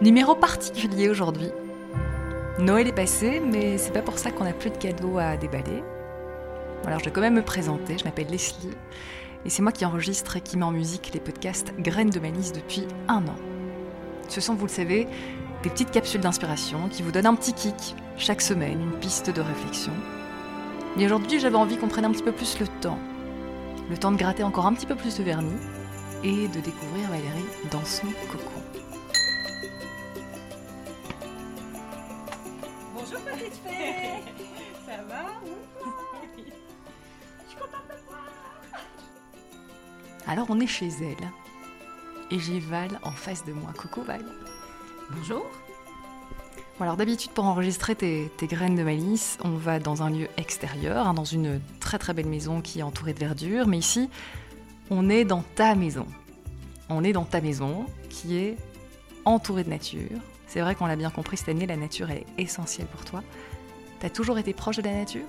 Numéro particulier aujourd'hui. Noël est passé, mais c'est pas pour ça qu'on n'a plus de cadeaux à déballer. Alors je vais quand même me présenter, je m'appelle Leslie, et c'est moi qui enregistre et qui met en musique les podcasts Graines de Malice depuis un an. Ce sont, vous le savez, des petites capsules d'inspiration qui vous donnent un petit kick chaque semaine, une piste de réflexion. Mais aujourd'hui, j'avais envie qu'on prenne un petit peu plus le temps. Le temps de gratter encore un petit peu plus de vernis et de découvrir Valérie dans son cocon. Alors on est chez elle. Et j'ai Val en face de moi. Coucou Val. Bonjour. Bon, alors d'habitude pour enregistrer tes, graines de malice, on va dans un lieu extérieur, hein, dans une très très belle maison qui est entourée de verdure. Mais ici, on est dans ta maison. On est dans ta maison qui est entourée de nature. C'est vrai qu'on l'a bien compris cette année, la nature est essentielle pour toi. T'as toujours été proche de la nature?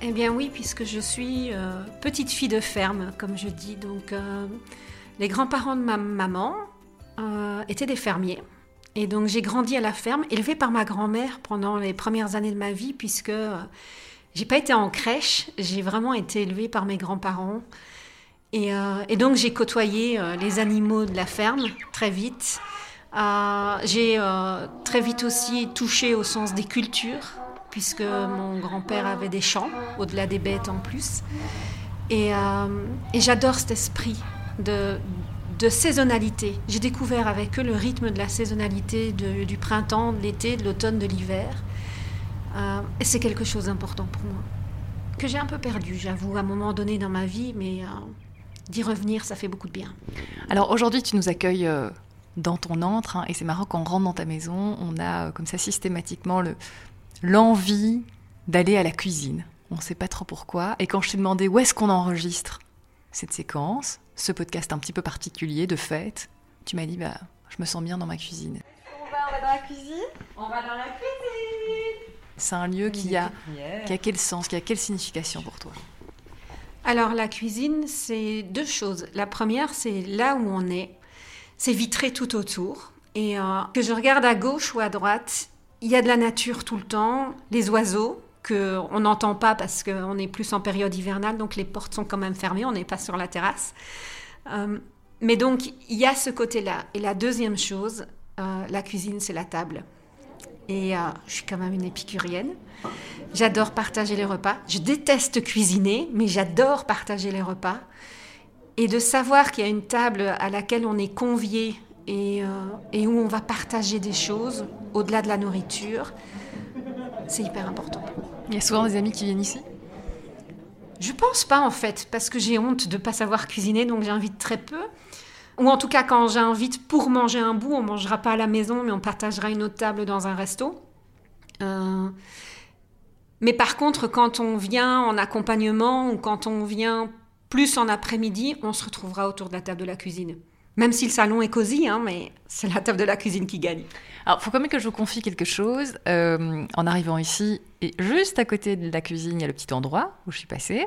Eh bien oui, puisque je suis euh, petite fille de ferme, comme je dis. Donc euh, les grands-parents de ma maman euh, étaient des fermiers. Et donc j'ai grandi à la ferme, élevée par ma grand-mère pendant les premières années de ma vie, puisque j'ai pas été en crèche, j'ai vraiment été élevée par mes grands-parents. Et, et, donc j'ai côtoyé les animaux de la ferme très vite. j'ai très vite aussi touché au sens des cultures puisque mon grand-père avait des champs, au-delà des bêtes en plus. Et, euh, j'adore cet esprit de, saisonnalité. J'ai découvert avec eux le rythme de la saisonnalité du printemps, de l'été, de l'automne, de l'hiver. Euh, et c'est quelque chose d'important pour moi. Que j'ai un peu perdu, j'avoue, à un moment donné dans ma vie, mais euh, d'y revenir, ça fait beaucoup de bien. Alors aujourd'hui, tu nous accueilles dans ton antre, hein, et c'est marrant quand on rentre dans ta maison, on a comme ça systématiquement le, l'envie d'aller à la cuisine. On ne sait pas trop pourquoi. Et quand je t'ai demandé où est-ce qu'on enregistre cette séquence, ce podcast un petit peu particulier de fête, tu m'as dit bah je me sens bien dans ma cuisine. On va, on va dans la cuisine On va dans la cuisine C'est un lieu qui a, qui a quel sens, qui a quelle signification pour toi? Alors la cuisine, c'est deux choses. La première, c'est là où on est. C'est vitré tout autour. Et euh, que je regarde à gauche ou à droite, il y a de la nature tout le temps, les oiseaux que on n'entend pas parce qu'on est plus en période hivernale, donc les portes sont quand même fermées, on n'est pas sur la terrasse. Euh, mais donc il y a ce côté-là. Et la deuxième chose, euh, la cuisine, c'est la table. Et euh, je suis quand même une épicurienne. J'adore partager les repas. Je déteste cuisiner, mais j'adore partager les repas. Et de savoir qu'il y a une table à laquelle on est convié et, et où on va partager des choses, au-delà de la nourriture, c'est hyper important. Il y a souvent des amis qui viennent ici? Je pense pas en fait, parce que j'ai honte de ne pas savoir cuisiner, donc j'invite très peu. Ou en tout cas, quand j'invite pour manger un bout, on mangera pas à la maison, mais on partagera une autre table dans un resto. Euh, mais par contre, quand on vient en accompagnement ou quand on vient plus en après-midi, on se retrouvera autour de la table de la cuisine. Même si le salon est cosy, hein, mais c'est la table de la cuisine qui gagne. Alors, faut quand même que je vous confie quelque chose. Euh, en arrivant ici, et juste à côté de la cuisine, il y a le petit endroit où je suis passée.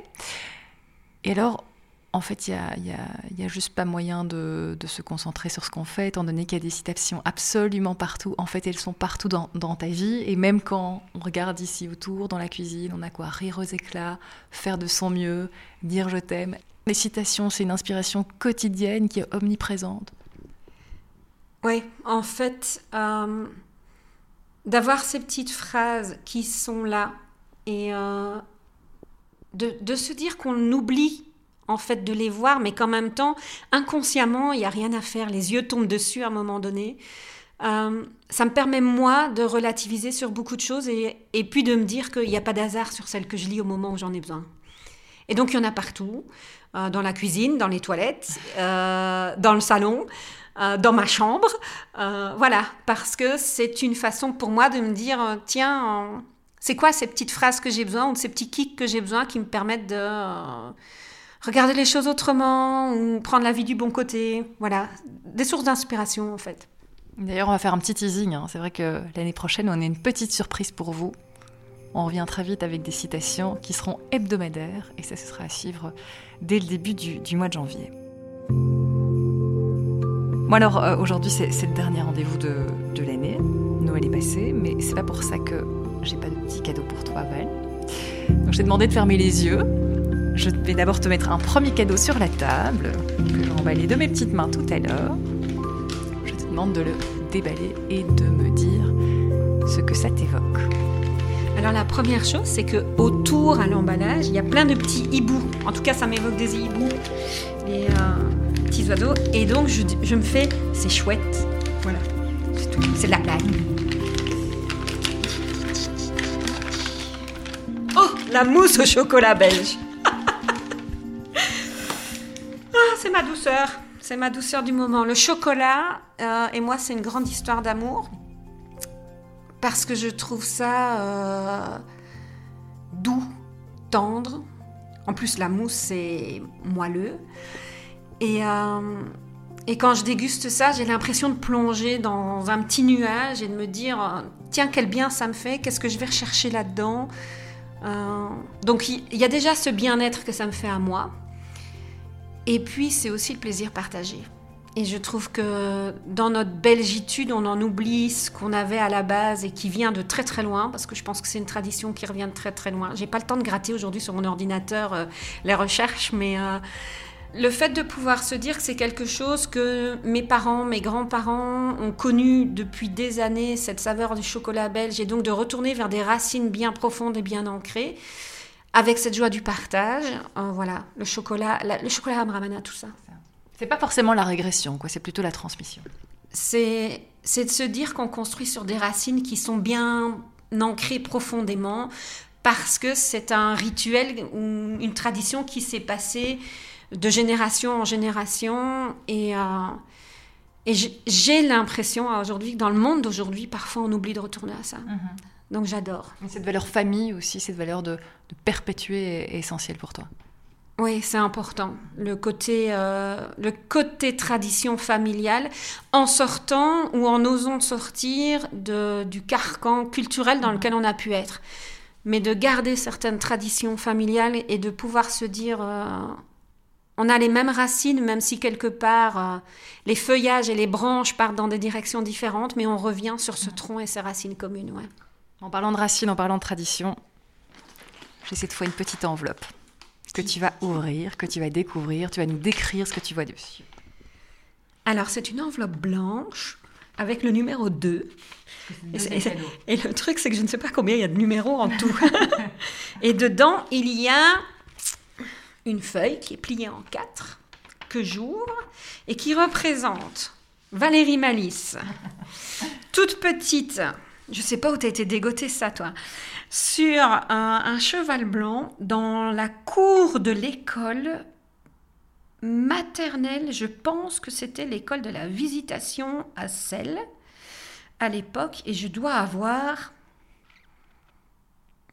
Et alors, en fait, il n'y a, y a, juste pas moyen de, se concentrer sur ce qu'on fait, étant donné qu'il y a des citations absolument partout. En fait, elles sont partout dans, ta vie. Et même quand on regarde ici autour, dans la cuisine, on a quoi? Rire aux éclats, faire de son mieux, dire je t'aime. Les citations, c'est une inspiration quotidienne qui est omniprésente. Oui, en fait, euh, d'avoir ces petites phrases qui sont là et euh, de, se dire qu'on oublie en fait de les voir, mais qu'en même temps, inconsciemment, il n'y a rien à faire, les yeux tombent dessus à un moment donné. Euh, ça me permet, moi, de relativiser sur beaucoup de choses et, puis de me dire qu'il n'y a pas d'hasard sur celle que je lis au moment où j'en ai besoin. Et donc, il y en a partout. Euh, dans la cuisine, dans les toilettes, euh, dans le salon, euh, dans ma chambre. voilà, parce que c'est une façon pour moi de me dire, tiens, c'est quoi ces petites phrases que j'ai besoin ou ces petits kicks que j'ai besoin qui me permettent de regarder les choses autrement ou prendre la vie du bon côté? Voilà, des sources d'inspiration en fait. D'ailleurs, on va faire un petit teasing. Hein. C'est vrai que l'année prochaine, on a une petite surprise pour vous. On revient très vite avec des citations qui seront hebdomadaires et ça, ce sera à suivre dès le début du, mois de janvier. Bon alors euh, aujourd'hui c'est le dernier rendez-vous de, l'année. Noël est passé, mais c'est pas pour ça que j'ai pas de petit cadeau pour toi, Val. Donc j'ai demandé de fermer les yeux. Je vais d'abord te mettre un premier cadeau sur la table, que j'ai emballé de mes petites mains tout à l'heure. Je te demande de le déballer et de me dire ce que ça t'évoque. Alors la première chose, c'est que autour à l'emballage, il y a plein de petits hiboux. En tout cas, ça m'évoque des hiboux, les euh, petits oiseaux. Et donc, je, je me fais, c'est chouette. Voilà, c'est tout. C'est de la blague. Oh, la mousse au chocolat belge. ah, c'est ma douceur. C'est ma douceur du moment. Le chocolat euh, et moi, c'est une grande histoire d'amour parce que je trouve ça euh, doux, tendre. En plus, la mousse, c'est moelleux. Et, euh, et quand je déguste ça, j'ai l'impression de plonger dans un petit nuage et de me dire, tiens, quel bien ça me fait, qu'est-ce que je vais rechercher là-dedans? Euh, donc il y, a déjà ce bien-être que ça me fait à moi. Et puis, c'est aussi le plaisir partagé. Et je trouve que dans notre belgitude, on en oublie ce qu'on avait à la base et qui vient de très très loin, parce que je pense que c'est une tradition qui revient de très très loin. J'ai pas le temps de gratter aujourd'hui sur mon ordinateur euh, les recherches, mais euh, le fait de pouvoir se dire que c'est quelque chose que mes parents, mes grands-parents ont connu depuis des années, cette saveur du chocolat belge, et donc de retourner vers des racines bien profondes et bien ancrées, avec cette joie du partage, euh, voilà, le chocolat, la, le chocolat à tout ça. C'est pas forcément la régression, quoi. C'est plutôt la transmission. C'est c'est de se dire qu'on construit sur des racines qui sont bien ancrées profondément parce que c'est un rituel ou une tradition qui s'est passée de génération en génération et euh, et j'ai l'impression aujourd'hui que dans le monde d'aujourd'hui, parfois on oublie de retourner à ça. Mm -hmm. Donc j'adore. Cette valeur famille aussi, cette valeur de, de perpétuer est essentielle pour toi. Oui, c'est important. Le côté, euh, le côté tradition familiale, en sortant ou en osant sortir de, du carcan culturel dans lequel on a pu être. Mais de garder certaines traditions familiales et de pouvoir se dire, euh, on a les mêmes racines, même si quelque part euh, les feuillages et les branches partent dans des directions différentes, mais on revient sur ce tronc et ses racines communes. En parlant de racines, en parlant de tradition, j'ai cette fois une petite enveloppe que tu vas ouvrir, que tu vas découvrir. Tu vas nous décrire ce que tu vois dessus. Alors, c'est une enveloppe blanche avec le numéro 2. Et, et, et, le truc, c'est que je ne sais pas combien il y a de numéros en tout. et dedans, il y a une feuille qui est pliée en quatre, que j'ouvre, et qui représente Valérie Malice, toute petite. Je ne sais pas où tu as été dégotée ça, toi sur un, un, cheval blanc dans la cour de l'école maternelle. Je pense que c'était l'école de la visitation à Celle à l'époque et je dois avoir.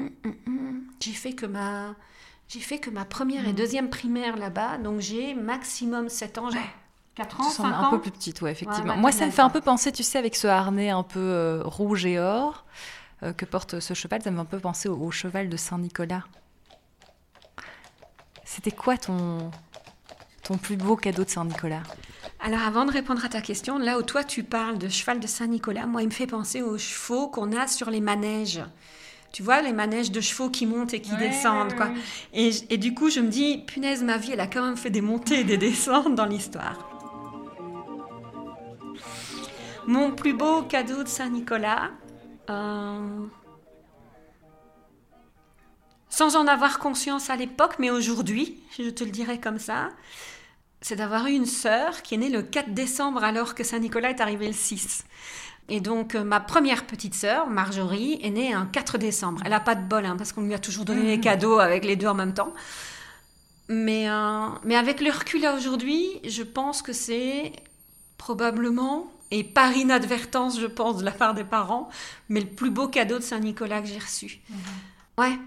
Hum, hum, hum. J'ai fait que ma. J'ai fait que ma première et deuxième primaire là-bas, donc j'ai maximum 7 ans. 4 ans, 5 ans. Un peu plus petite, ouais, effectivement. Ouais, Moi, ça me fait un peu penser, tu sais, avec ce harnais un peu euh, rouge et or. Euh, que porte ce cheval, ça m'a un peu pensé au, au cheval de Saint-Nicolas. C'était quoi ton, ton plus beau cadeau de Saint-Nicolas? Alors avant de répondre à ta question, là où toi tu parles de cheval de Saint-Nicolas, moi il me fait penser aux chevaux qu'on a sur les manèges. Tu vois, les manèges de chevaux qui montent et qui ouais, descendent, quoi. Et, et, du coup, je me dis, punaise, ma vie, elle a quand même fait des montées et des descentes dans l'histoire. Mon plus beau cadeau de Saint-Nicolas, euh... Sans en avoir conscience à l'époque, mais aujourd'hui, je te le dirais comme ça, c'est d'avoir eu une sœur qui est née le 4 décembre alors que Saint-Nicolas est arrivé le 6. Et donc, euh, ma première petite sœur, Marjorie, est née un 4 décembre. Elle n'a pas de bol, hein, parce qu'on lui a toujours donné les cadeaux avec les deux en même temps. Mais, euh, mais avec le recul à aujourd'hui, je pense que c'est probablement et par inadvertance, je pense, de la part des parents, mais le plus beau cadeau de Saint-Nicolas que j'ai reçu. Mmh. Ouais,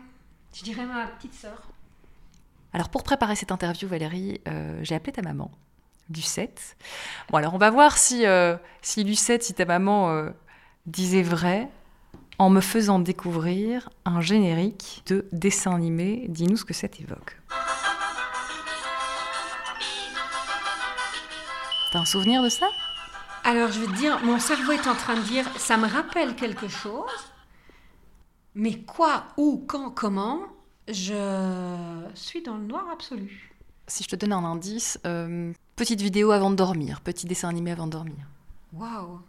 je dirais ma petite sœur. Alors pour préparer cette interview, Valérie, euh, j'ai appelé ta maman, Lucette. Bon alors on va voir si, euh, si Lucette, si ta maman euh, disait vrai, en me faisant découvrir un générique de dessin animé. Dis-nous ce que ça t'évoque. T'as un souvenir de ça? Alors, je vais te dire, mon cerveau est en train de dire, ça me rappelle quelque chose, mais quoi, où, quand, comment, je suis dans le noir absolu. Si je te donne un indice, euh, petite vidéo avant de dormir, petit dessin animé avant de dormir. Waouh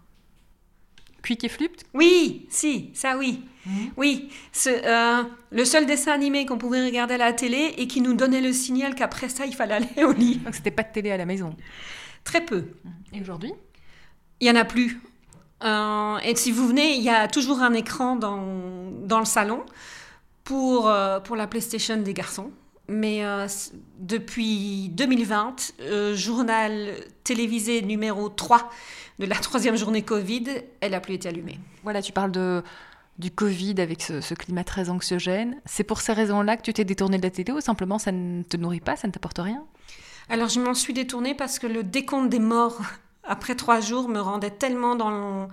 Quick et Flip Oui, si, ça oui. Oui, ce, euh, le seul dessin animé qu'on pouvait regarder à la télé et qui nous donnait le signal qu'après ça, il fallait aller au lit. Donc c'était pas de télé à la maison. Très peu. Et aujourd'hui? Il y en a plus. Euh, et si vous venez, il y a toujours un écran dans, dans le salon pour, euh, pour la PlayStation des garçons. Mais euh, depuis 2020, euh, journal télévisé numéro 3 de la troisième journée Covid, elle n'a plus été allumée. Voilà, tu parles de, du Covid avec ce, ce climat très anxiogène. C'est pour ces raisons-là que tu t'es détourné de la télé ou simplement ça ne te nourrit pas, ça ne t'apporte rien? Alors je m'en suis détournée parce que le décompte des morts après trois jours me rendait tellement dans,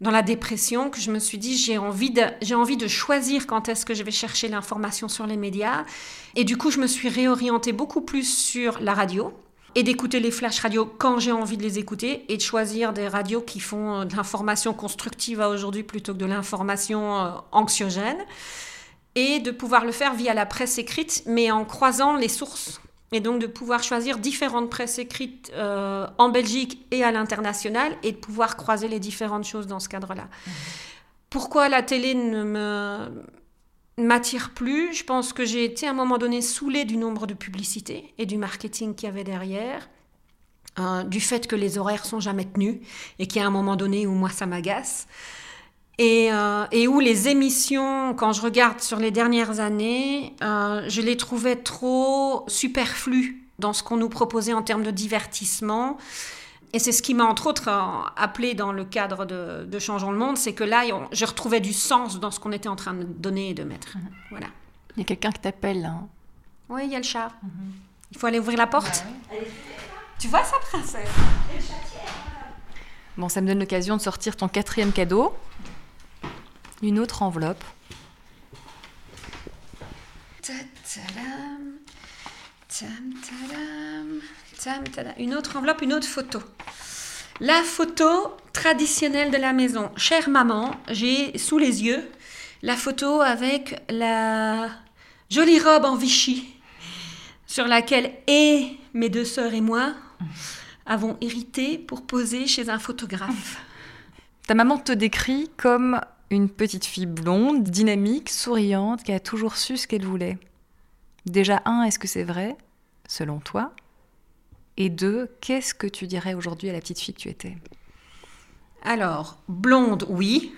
dans la dépression que je me suis dit j'ai envie de, j'ai envie de choisir quand est-ce que je vais chercher l'information sur les médias. Et du coup je me suis réorientée beaucoup plus sur la radio et d'écouter les flash radios quand j'ai envie de les écouter et de choisir des radios qui font euh, de l'information constructive à aujourd'hui plutôt que de l'information euh, anxiogène et de pouvoir le faire via la presse écrite mais en croisant les sources et donc de pouvoir choisir différentes presses écrites euh, en Belgique et à l'international et de pouvoir croiser les différentes choses dans ce cadre-là. Pourquoi la télé ne me m'attire plus? Je pense que j'ai été à un moment donné saoulée du nombre de publicités et du marketing qu'il y avait derrière. euh, du fait que les horaires sont jamais tenus et qu'il y a un moment donné où moi ça m'agace et, euh, et où les émissions, quand je regarde sur les dernières années, euh, je les trouvais trop superflues dans ce qu'on nous proposait en termes de divertissement. Et c'est ce qui m'a entre autres euh, appelé dans le cadre de, de Changeons le Monde, c'est que là, on- je retrouvais du sens dans ce qu'on était en train de donner et de mettre. Voilà. Il y a quelqu'un qui t'appelle là. Oui, il y a le chat. Il faut aller ouvrir la porte. Tu vois ça, princesse? Bon, ça me donne l'occasion de sortir ton quatrième cadeau. Une autre enveloppe. Une autre enveloppe, une autre photo. La photo traditionnelle de la maison. Chère maman, j'ai sous les yeux la photo avec la jolie robe en Vichy sur laquelle et mes deux sœurs et moi avons hérité pour poser chez un photographe. Ta maman te décrit comme une petite fille blonde, dynamique, souriante, qui a toujours su ce qu'elle voulait. Déjà, un, est-ce que c'est vrai, selon toi? Et deux, qu'est-ce que tu dirais aujourd'hui à la petite fille que tu étais? Alors, blonde, oui.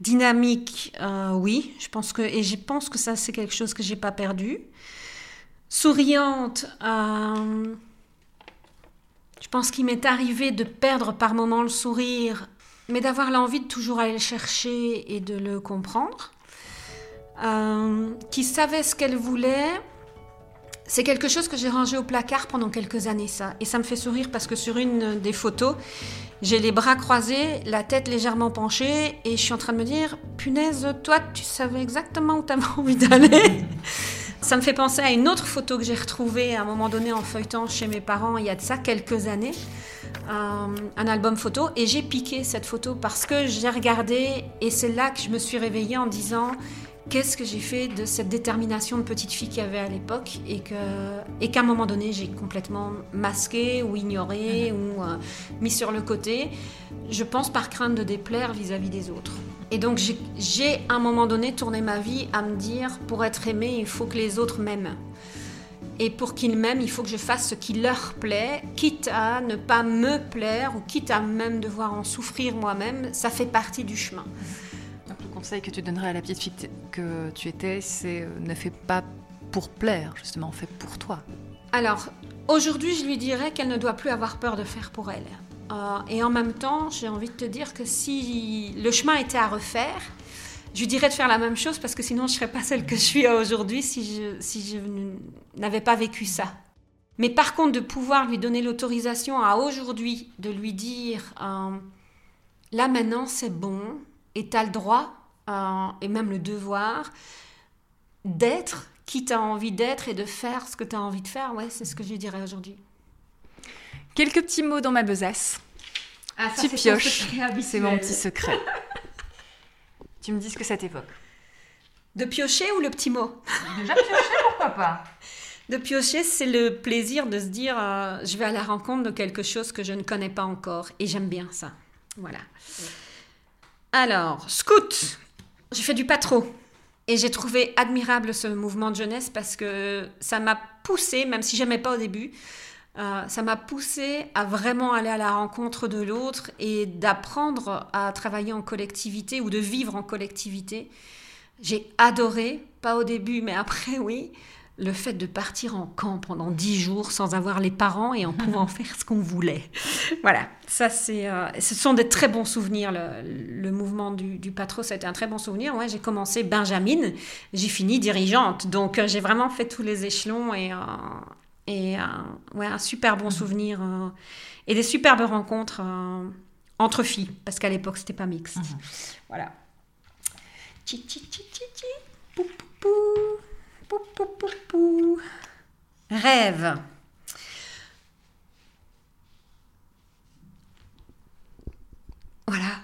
Dynamique, euh, oui. Je pense que, et je pense que ça, c'est quelque chose que j'ai pas perdu. Souriante, euh, je pense qu'il m'est arrivé de perdre par moments le sourire, mais d'avoir l'envie de toujours aller le chercher et de le comprendre. Euh, qui savait ce qu'elle voulait. C'est quelque chose que j'ai rangé au placard pendant quelques années, ça. Et ça me fait sourire parce que sur une des photos, j'ai les bras croisés, la tête légèrement penchée, et je suis en train de me dire, punaise, toi, tu savais exactement où tu avais envie d'aller. Ça me fait penser à une autre photo que j'ai retrouvée à un moment donné en feuilletant chez mes parents il y a de ça quelques années, euh, un album photo, et j'ai piqué cette photo parce que j'ai regardé, et c'est là que je me suis réveillée en disant, qu'est-ce que j'ai fait de cette détermination de petite fille qu'il y avait à l'époque et qu'à un moment donné j'ai complètement masqué ou ignoré ou euh, mis sur le côté. Je pense par crainte de déplaire vis-à-vis des autres et donc j'ai- à un moment donné tourné ma vie à me dire pour être aimé il faut que les autres m'aiment et pour qu'ils m'aiment, il faut que je fasse ce qui leur plaît, quitte à ne pas me plaire ou quitte à même devoir en souffrir moi-même. Ça fait partie du chemin. Donc, le conseil que tu donnerais à la petite fille que tu étais, c'est euh, ne fais pas pour plaire, justement, fais pour toi. Alors, aujourd'hui, je lui dirais qu'elle ne doit plus avoir peur de faire pour elle. Euh, et en même temps, j'ai envie de te dire que si le chemin était à refaire, je dirais de faire la même chose parce que sinon, je ne serais pas celle que je suis aujourd'hui si je, n'avais pas vécu ça. Mais par contre, de pouvoir lui donner l'autorisation à aujourd'hui de lui dire euh, là maintenant, c'est bon et tu as le droit euh, et même le devoir d'être qui tu as envie d'être et de faire ce que tu as envie de faire. Ouais, c'est ce que je dirais aujourd'hui. Quelques petits mots dans ma besace. Ah, tu pioches. C'est mon petit secret. tu me dis ce que ça t'évoque. De piocher ou le petit mot? Déjà piocher, pourquoi pas? De piocher, c'est le plaisir de se dire euh, je vais à la rencontre de quelque chose que je ne connais pas encore. Et j'aime bien ça. Voilà. Alors, scout. J'ai fait du patro. Et j'ai trouvé admirable ce mouvement de jeunesse parce que ça m'a poussé, même si j'aimais pas au début, euh, ça m'a poussé à vraiment aller à la rencontre de l'autre et d'apprendre à travailler en collectivité ou de vivre en collectivité. J'ai adoré, pas au début, mais après, oui, le fait de partir en camp pendant dix jours sans avoir les parents et en pouvant faire ce qu'on voulait. Voilà, ça c'est, euh, ce sont des très bons souvenirs. Le, mouvement du, du, patro, ça a été un très bon souvenir. Ouais, j'ai commencé Benjamin, j'ai fini dirigeante, donc euh, j'ai vraiment fait tous les échelons et, euh, et ouais, un super bon souvenir et des superbes rencontres entre filles, parce qu'à l'époque c'était pas mixte. Mhm. Voilà. Pou, pou, pou. Pou, pou, pou. Rêve. Voilà.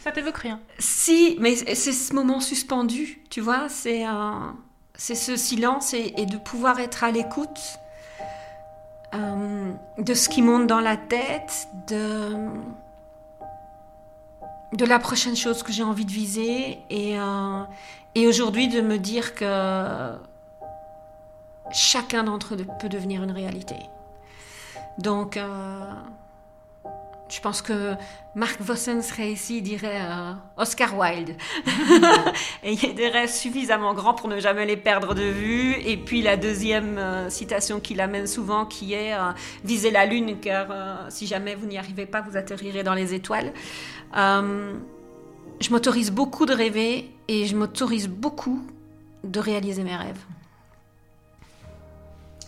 Ça t'évoque rien Si, mais c'est ce moment suspendu, tu vois, c'est c'est ce silence et, de pouvoir être à l'écoute euh, de ce qui monte dans la tête, de, la prochaine chose que j'ai envie de viser et, euh, et aujourd'hui, de me dire que chacun d'entre eux peut devenir une réalité. Donc, euh, je pense que Mark Vossen serait ici, il dirait euh, Oscar Wilde. et il y a des rêves suffisamment grands pour ne jamais les perdre de vue. Et puis la deuxième euh, citation qu'il amène souvent, qui est Visez la lune, car si jamais vous n'y arrivez pas, vous atterrirez dans les étoiles je m'autorise beaucoup de rêver et je m'autorise beaucoup de réaliser mes rêves.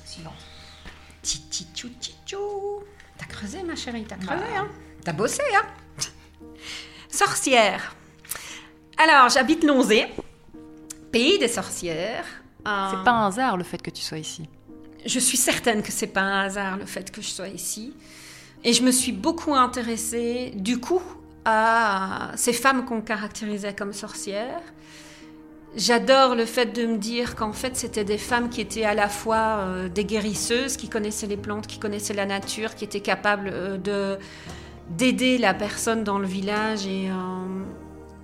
Silence. Tchou creusé ma chérie, t'as creusé, bah. hein T'as bossé, hein Sorcière. Alors, j'habite Lonzé, pays des sorcières. C'est pas un hasard le fait que tu sois ici. Je suis certaine que c'est pas un hasard le fait que je sois ici. Et je me suis beaucoup intéressée, du coup, à ces femmes qu'on caractérisait comme sorcières. J'adore le fait de me dire qu'en fait c'était des femmes qui étaient à la fois euh, des guérisseuses, qui connaissaient les plantes, qui connaissaient la nature, qui étaient capables euh, de d'aider la personne dans le village et, euh,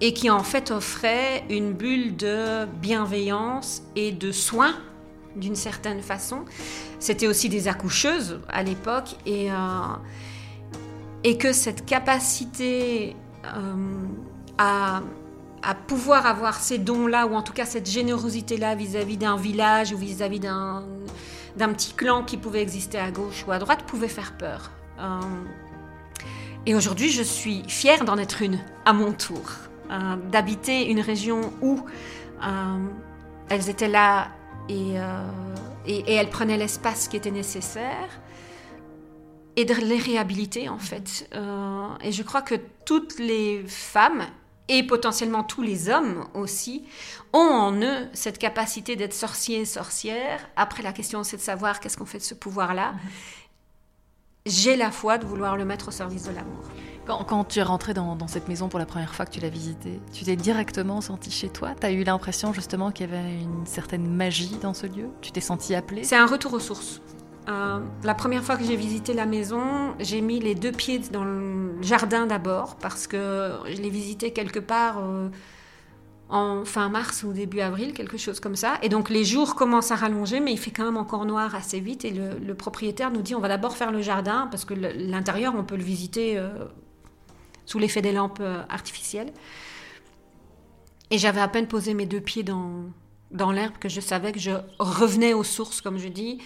et qui en fait offraient une bulle de bienveillance et de soins d'une certaine façon. C'était aussi des accoucheuses à l'époque et que cette capacité euh, à, pouvoir avoir ces dons-là, ou en tout cas cette générosité-là vis-à-vis d'un village ou vis-à-vis d'un, petit clan qui pouvait exister à gauche ou à droite, pouvait faire peur. Euh, et aujourd'hui, je suis fière d'en être une, à mon tour, euh, d'habiter une région où elles étaient là et, et elles prenaient l'espace qui était nécessaire et de les réhabiliter en fait. Euh, et je crois que toutes les femmes et potentiellement tous les hommes aussi ont en eux cette capacité d'être sorciers et sorcières. Après la question c'est de savoir qu'est-ce qu'on fait de ce pouvoir-là. J'ai la foi de vouloir le mettre au service de l'amour. Quand, quand, tu es rentrée dans, dans, cette maison pour la première fois que tu l'as visitée, tu t'es directement sentie chez toi? Tu as eu l'impression justement qu'il y avait une certaine magie dans ce lieu? Tu t'es sentie appelée? C'est un retour aux sources. Euh, la première fois que j'ai visité la maison, j'ai mis les deux pieds dans le jardin d'abord parce que je l'ai visité quelque part euh, en fin mars ou début avril, quelque chose comme ça. Et donc les jours commencent à rallonger, mais il fait quand même encore noir assez vite. Et le, propriétaire nous dit on va d'abord faire le jardin parce que l'intérieur on peut le visiter euh, sous l'effet des lampes artificielles. Et j'avais à peine posé mes deux pieds dans, dans l'herbe que je savais que je revenais aux sources, comme je dis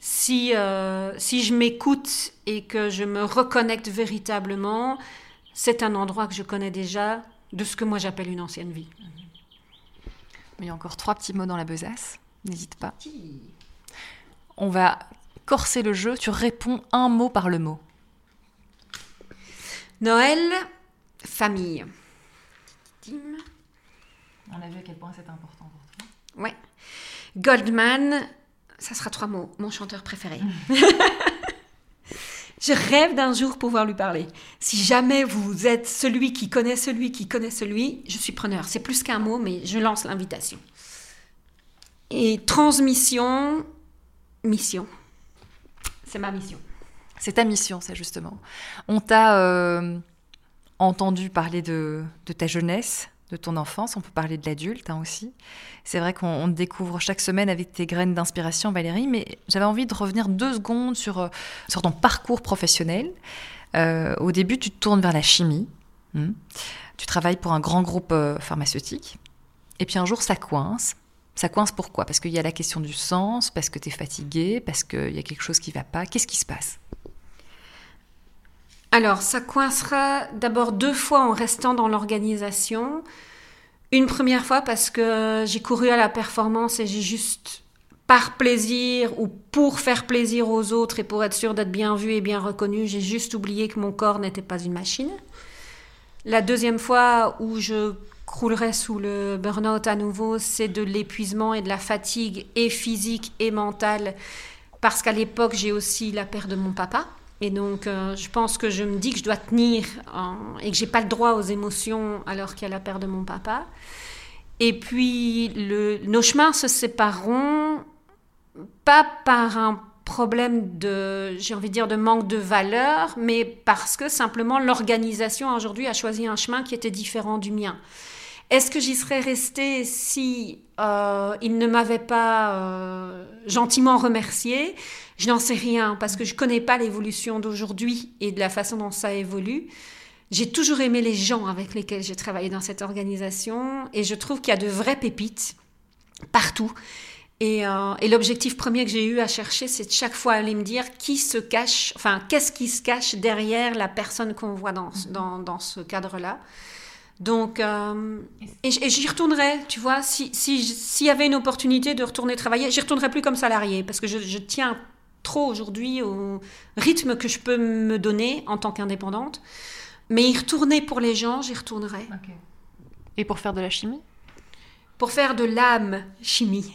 si, euh, si je m'écoute et que je me reconnecte véritablement, c'est un endroit que je connais déjà de ce que moi j'appelle une ancienne vie. Il y a encore trois petits mots dans la besace, n'hésite pas. On va corser le jeu, tu réponds un mot par le mot. Noël, famille. On a vu à quel point c'était important pour toi. Ouais. Goldman, ça sera trois mots. Mon chanteur préféré. Je rêve d'un jour pouvoir lui parler. Si jamais vous êtes celui qui connaît celui qui connaît celui, je suis preneur. C'est plus qu'un mot, mais je lance l'invitation. Et transmission, mission. C'est ma mission. C'est ta mission, ça justement. On t'a euh, entendu parler de, ta jeunesse, de ton enfance, on peut parler de l'adulte hein, aussi. C'est vrai qu'on découvre chaque semaine avec tes graines d'inspiration, Valérie, mais j'avais envie de revenir deux secondes sur, euh, sur ton parcours professionnel. Euh, au début, tu te tournes vers la chimie. Hmm. Tu travailles pour un grand groupe pharmaceutique. Et puis un jour, ça coince. Ça coince pourquoi? Parce qu'il y a la question du sens, parce que tu es fatigué, parce qu'il y a quelque chose qui va pas. Qu'est-ce qui se passe? Alors, ça coincera d'abord deux fois en restant dans l'organisation. Une première fois parce que j'ai couru à la performance et j'ai juste, par plaisir ou pour faire plaisir aux autres et pour être sûr d'être bien vu et bien reconnu, j'ai juste oublié que mon corps n'était pas une machine. La deuxième fois où je croulerai sous le burn-out à nouveau, c'est de l'épuisement et de la fatigue et physique et mentale parce qu'à l'époque j'ai aussi la perte de mon papa. Et donc, euh, je pense que je me dis que je dois tenir et que j'ai pas le droit aux émotions alors qu'il y a la perte de mon papa. Et puis, le, nos chemins se sépareront pas par un problème de, j'ai envie de dire, de manque de valeur, mais parce que simplement l'organisation aujourd'hui a choisi un chemin qui était différent du mien. Est-ce que j'y serais restée si euh, il ne m'avait pas euh, gentiment remercié Je n'en sais rien parce que je connais pas l'évolution d'aujourd'hui et de la façon dont ça évolue. J'ai toujours aimé les gens avec lesquels j'ai travaillé dans cette organisation et je trouve qu'il y a de vraies pépites partout. Et, euh, l'objectif premier que j'ai eu à chercher, c'est de chaque fois aller me dire qui se cache, enfin, qu'est-ce qui se cache derrière la personne qu'on voit dans, dans, dans ce cadre-là. Donc, euh, et, j'y retournerai, tu vois, s'il si, y avait une opportunité de retourner travailler, j'y retournerai plus comme salarié, parce que je, tiens trop aujourd'hui au rythme que je peux me donner en tant qu'indépendante. Mais y retourner pour les gens, j'y retournerai. Et pour faire de la chimie? Pour faire de l'âme chimie.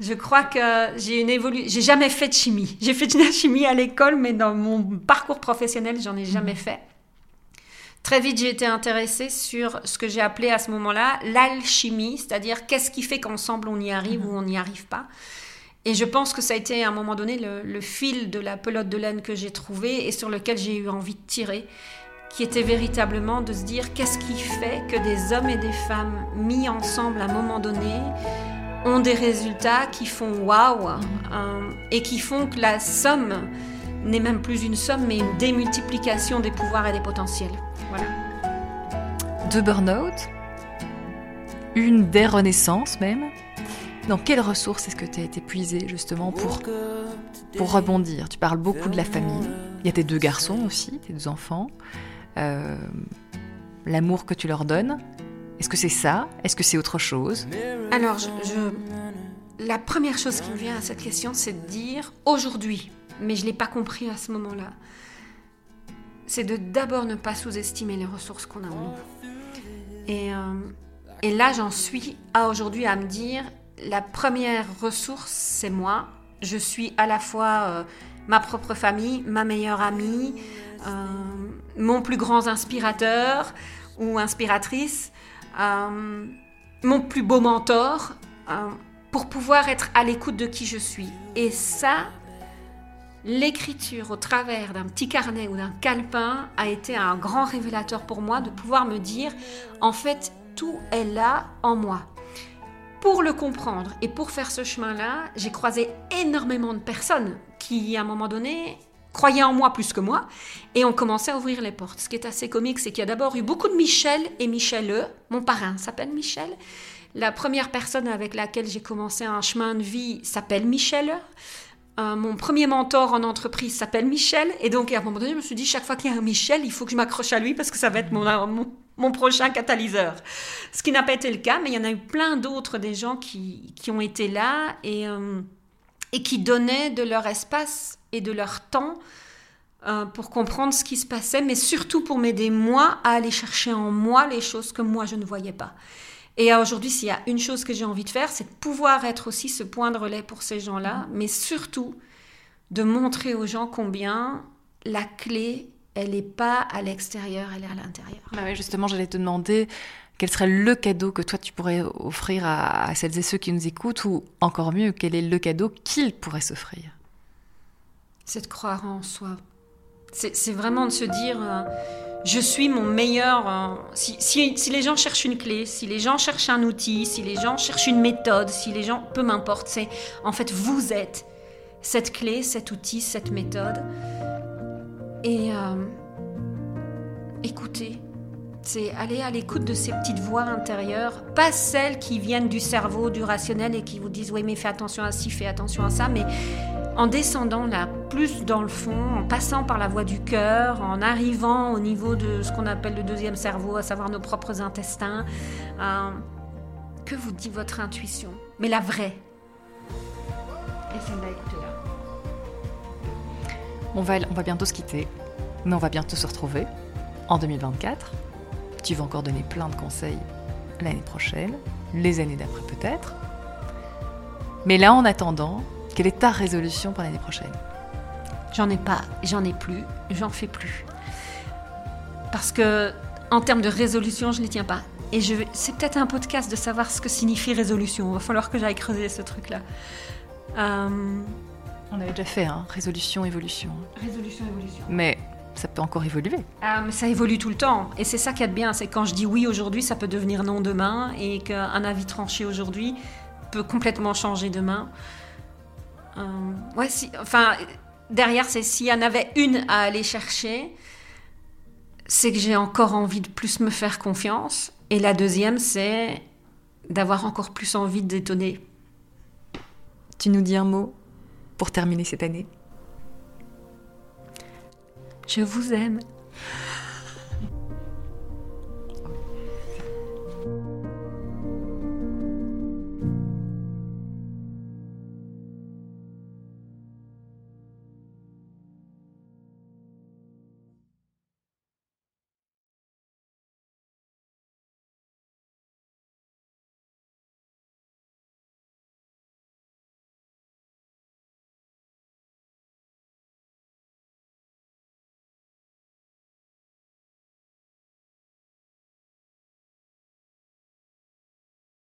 Je crois que j'ai une évolution. J'ai jamais fait de chimie. J'ai fait de la chimie à l'école, mais dans mon parcours professionnel, j'en ai jamais mhm. fait. Très vite, j'ai été intéressée sur ce que j'ai appelé à ce moment-là l'alchimie, c'est-à-dire qu'est-ce qui fait qu'ensemble on y arrive ou on n'y arrive pas. Et je pense que ça a été à un moment donné le, fil de la pelote de laine que j'ai trouvé et sur lequel j'ai eu envie de tirer, qui était véritablement de se dire qu'est-ce qui fait que des hommes et des femmes mis ensemble à un moment donné ont des résultats qui font waouh euh, et qui font que la somme n'est même plus une somme mais une démultiplication des pouvoirs et des potentiels. Voilà. Deux burn-out, une des renaissances même. Dans quelles ressources est-ce que tu as été puisé justement pour, pour rebondir? Tu parles beaucoup de la famille. Il y a tes deux garçons aussi, tes deux enfants. Euh, l'amour que tu leur donnes. Est-ce que c'est ça? Est-ce que c'est autre chose? Alors, la première chose qui me vient à cette question, c'est de dire aujourd'hui, mais je ne l'ai pas compris à ce moment-là c'est de d'abord ne pas sous-estimer les ressources qu'on a en nous. Et, euh, et là, j'en suis à aujourd'hui à me dire, la première ressource, c'est moi. Je suis à la fois euh, ma propre famille, ma meilleure amie, euh, mon plus grand inspirateur ou inspiratrice, mon plus beau mentor, pour pouvoir être à l'écoute de qui je suis. Et ça, l'écriture au travers d'un petit carnet ou d'un calepin a été un grand révélateur pour moi de pouvoir me dire, en fait, tout est là en moi. Pour le comprendre et pour faire ce chemin-là, j'ai croisé énormément de personnes qui, à un moment donné, croyaient en moi plus que moi et ont commencé à ouvrir les portes. Ce qui est assez comique, c'est qu'il y a d'abord eu beaucoup de Michel et Michel E. Mon parrain s'appelle Michel. La première personne avec laquelle j'ai commencé un chemin de vie s'appelle Michel. Euh, mon premier mentor en entreprise s'appelle Michel. Et donc, à un moment donné, je me suis dit, chaque fois qu'il y a un Michel, il faut que je m'accroche à lui parce que ça va être mon, mon, prochain catalyseur. Ce qui n'a pas été le cas, mais il y en a eu plein d'autres des gens qui, qui ont été là et, euh, et qui donnaient de leur espace et de leur temps euh, pour comprendre ce qui se passait, mais surtout pour m'aider moi à aller chercher en moi les choses que moi je ne voyais pas. Et aujourd'hui, s'il y a une chose que j'ai envie de faire, c'est de pouvoir être aussi ce point de relais pour ces gens-là, mais surtout de montrer aux gens combien la clé, elle n'est pas à l'extérieur, elle est à l'intérieur. Bah justement, j'allais te demander quel serait le cadeau que toi tu pourrais offrir à, celles et ceux qui nous écoutent, ou encore mieux, quel est le cadeau qu'ils pourraient s'offrir? C'est de croire en soi. C'est vraiment de se dire, euh, je suis mon meilleur. Euh, si, si, les gens cherchent une clé, si les gens cherchent un outil, si les gens cherchent une méthode, si les gens, peu m'importe, c'est en fait vous êtes cette clé, cet outil, cette méthode. Et euh, écoutez, c'est aller à l'écoute de ces petites voix intérieures, pas celles qui viennent du cerveau, du rationnel et qui vous disent oui mais fais attention à ci, fais attention à ça, mais en descendant là plus dans le fond, en passant par la voie du cœur, en arrivant au niveau de ce qu'on appelle le deuxième cerveau, à savoir nos propres intestins, euh, que vous dit votre intuition, mais la vraie. Et celle-là. On va, bientôt se quitter, mais on va bientôt se retrouver en 2024. Tu vas encore donner plein de conseils l'année prochaine, les années d'après peut-être. Mais là, en attendant, quelle est ta résolution pour l'année prochaine? J'en ai pas, j'en ai plus, j'en fais plus. Parce que, en termes de résolution, je ne tiens pas. Et je, c'est peut-être un podcast de savoir ce que signifie résolution. Il va falloir que j'aille creuser ce truc-là. Euh, On avait déjà fait, hein, résolution, évolution. Résolution, évolution. Mais ça peut encore évoluer. Ah, mais ça évolue tout le temps. Et c'est ça qui est bien, c'est quand je dis oui aujourd'hui, ça peut devenir non demain, et qu'un avis tranché aujourd'hui peut complètement changer demain. Euh, ouais, si, enfin, derrière, c'est s'il y en avait une à aller chercher, c'est que j'ai encore envie de plus me faire confiance. Et la deuxième, c'est d'avoir encore plus envie de détonner. Tu nous dis un mot? Pour terminer cette année je vous aime.